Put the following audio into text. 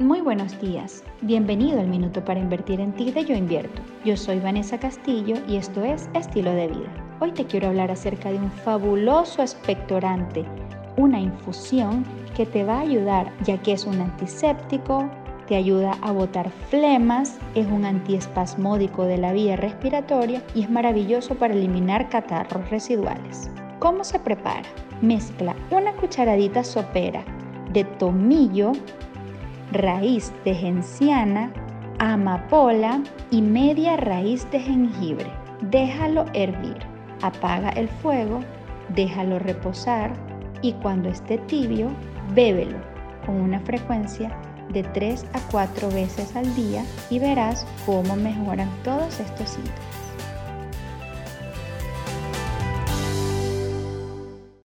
Muy buenos días. Bienvenido al Minuto para Invertir en Ti de Yo Invierto. Yo soy Vanessa Castillo y esto es Estilo de Vida. Hoy te quiero hablar acerca de un fabuloso expectorante, una infusión que te va a ayudar ya que es un antiséptico, te ayuda a botar flemas, es un antiespasmódico de la vía respiratoria y es maravilloso para eliminar catarros residuales. ¿Cómo se prepara? Mezcla una cucharadita sopera de tomillo, raíz de genciana, amapola y media raíz de jengibre. Déjalo hervir. Apaga el fuego, déjalo reposar y cuando esté tibio, bébelo con una frecuencia de 3 a 4 veces al día y verás cómo mejoran todos estos síntomas.